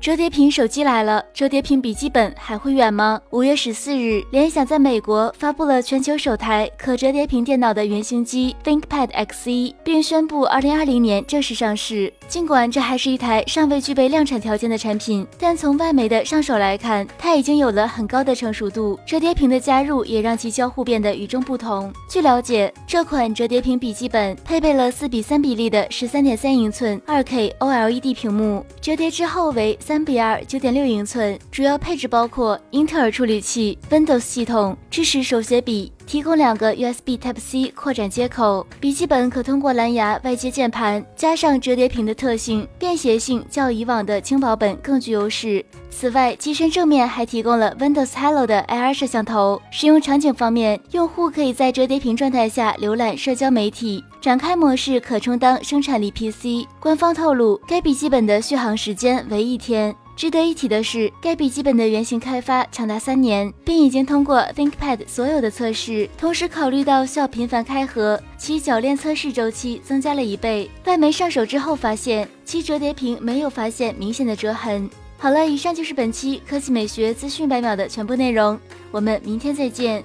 折叠屏手机来了，折叠屏笔记本还会远吗？五月十四日，联想在美国发布了全球首台可折叠屏电脑的原型机 ThinkPad X1，并宣布二零二零年正式上市。尽管这还是一台尚未具备量产条件的产品，但从外媒的上手来看，它已经有了很高的成熟度。折叠屏的加入也让其交互变得与众不同。据了解，这款折叠屏笔记本配备了四比三比例的十三点三英寸二 K OLED 屏幕，折叠之后为。三比二九点六英寸，主要配置包括英特尔处理器、Windows 系统，支持手写笔，提供两个 USB Type C 扩展接口。笔记本可通过蓝牙外接键盘，加上折叠屏的特性，便携性较以往的轻薄本更具优势。此外，机身正面还提供了 Windows Hello 的 AR 摄像头。使用场景方面，用户可以在折叠屏状态下浏览社交媒体。展开模式可充当生产力 PC。官方透露，该笔记本的续航时间为一天。值得一提的是，该笔记本的原型开发长达三年，并已经通过 ThinkPad 所有的测试。同时，考虑到需要频繁开合，其铰链测试周期增加了一倍。外媒上手之后发现，其折叠屏没有发现明显的折痕。好了，以上就是本期科技美学资讯百秒的全部内容，我们明天再见。